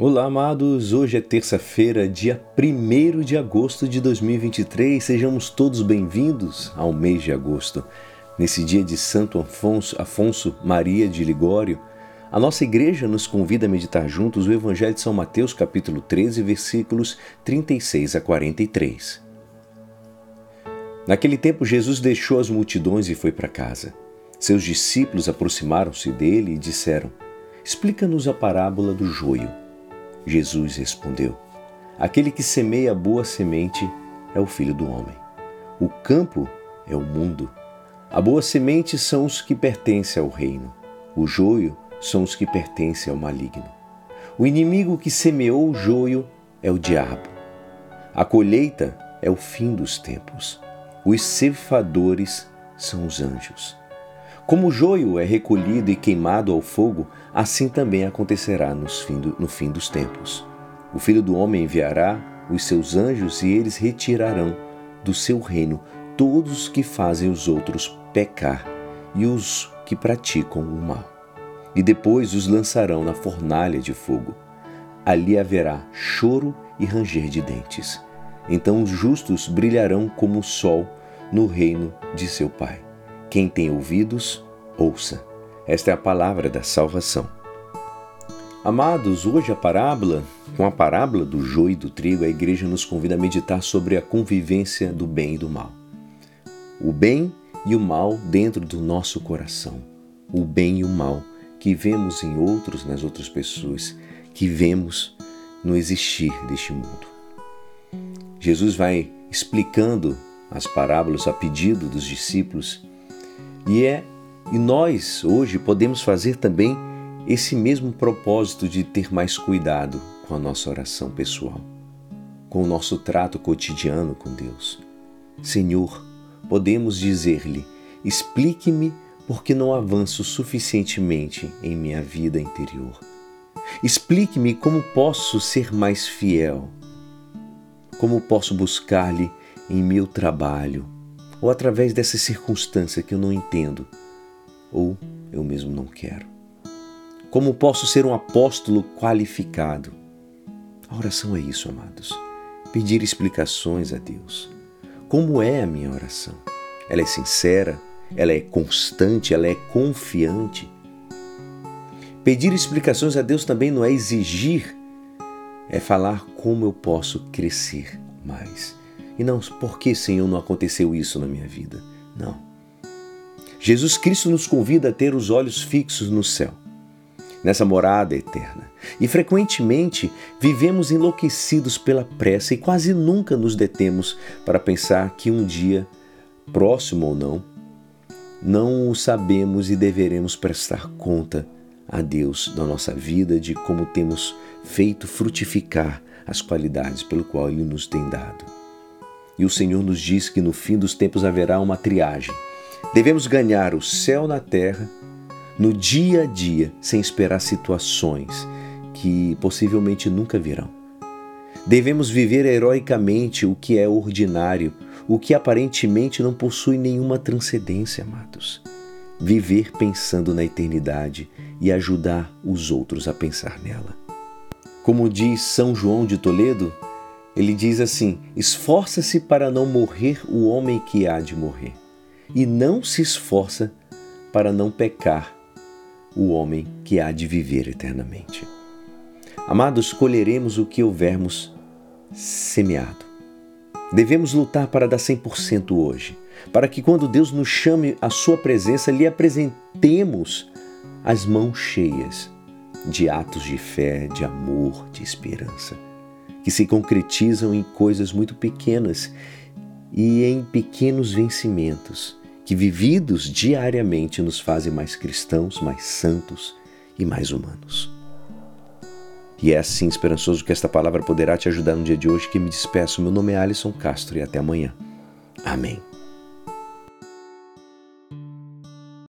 Olá, amados! Hoje é terça-feira, dia 1 de agosto de 2023. Sejamos todos bem-vindos ao mês de agosto. Nesse dia de Santo Afonso, Afonso Maria de Ligório, a nossa igreja nos convida a meditar juntos o Evangelho de São Mateus, capítulo 13, versículos 36 a 43. Naquele tempo, Jesus deixou as multidões e foi para casa. Seus discípulos aproximaram-se dele e disseram: Explica-nos a parábola do joio. Jesus respondeu: Aquele que semeia boa semente é o filho do homem. O campo é o mundo. A boa semente são os que pertencem ao reino. O joio são os que pertencem ao maligno. O inimigo que semeou o joio é o diabo. A colheita é o fim dos tempos. Os ceifadores são os anjos. Como o joio é recolhido e queimado ao fogo, assim também acontecerá no fim dos tempos. O Filho do Homem enviará os seus anjos e eles retirarão do seu reino todos os que fazem os outros pecar e os que praticam o mal. E depois os lançarão na fornalha de fogo. Ali haverá choro e ranger de dentes. Então os justos brilharão como o sol no reino de seu Pai. Quem tem ouvidos, ouça. Esta é a palavra da salvação. Amados, hoje a parábola, com a parábola do joio e do trigo, a igreja nos convida a meditar sobre a convivência do bem e do mal. O bem e o mal dentro do nosso coração. O bem e o mal que vemos em outros, nas outras pessoas, que vemos no existir deste mundo. Jesus vai explicando as parábolas a pedido dos discípulos. E é e nós hoje podemos fazer também esse mesmo propósito de ter mais cuidado com a nossa oração pessoal, com o nosso trato cotidiano com Deus. Senhor, podemos dizer-lhe: explique-me porque não avanço suficientemente em minha vida interior. Explique-me como posso ser mais fiel, como posso buscar-lhe em meu trabalho, ou através dessa circunstância que eu não entendo, ou eu mesmo não quero. Como posso ser um apóstolo qualificado? A oração é isso, amados. Pedir explicações a Deus. Como é a minha oração? Ela é sincera? Ela é constante? Ela é confiante? Pedir explicações a Deus também não é exigir, é falar como eu posso crescer mais. E não, por que, Senhor, não aconteceu isso na minha vida? Não. Jesus Cristo nos convida a ter os olhos fixos no céu, nessa morada eterna. E frequentemente vivemos enlouquecidos pela pressa e quase nunca nos detemos para pensar que um dia, próximo ou não, não o sabemos e deveremos prestar conta a Deus da nossa vida, de como temos feito frutificar as qualidades pelo qual Ele nos tem dado. E o Senhor nos diz que no fim dos tempos haverá uma triagem. Devemos ganhar o céu na terra, no dia a dia, sem esperar situações que possivelmente nunca virão. Devemos viver heroicamente o que é ordinário, o que aparentemente não possui nenhuma transcendência, amados. Viver pensando na eternidade e ajudar os outros a pensar nela. Como diz São João de Toledo, ele diz assim: esforça-se para não morrer o homem que há de morrer, e não se esforça para não pecar o homem que há de viver eternamente. Amados, colheremos o que houvermos semeado. Devemos lutar para dar 100% hoje, para que quando Deus nos chame à sua presença, lhe apresentemos as mãos cheias de atos de fé, de amor, de esperança que se concretizam em coisas muito pequenas e em pequenos vencimentos, que vividos diariamente nos fazem mais cristãos, mais santos e mais humanos. E é assim, esperançoso, que esta palavra poderá te ajudar no dia de hoje que me despeço. Meu nome é Alisson Castro e até amanhã. Amém.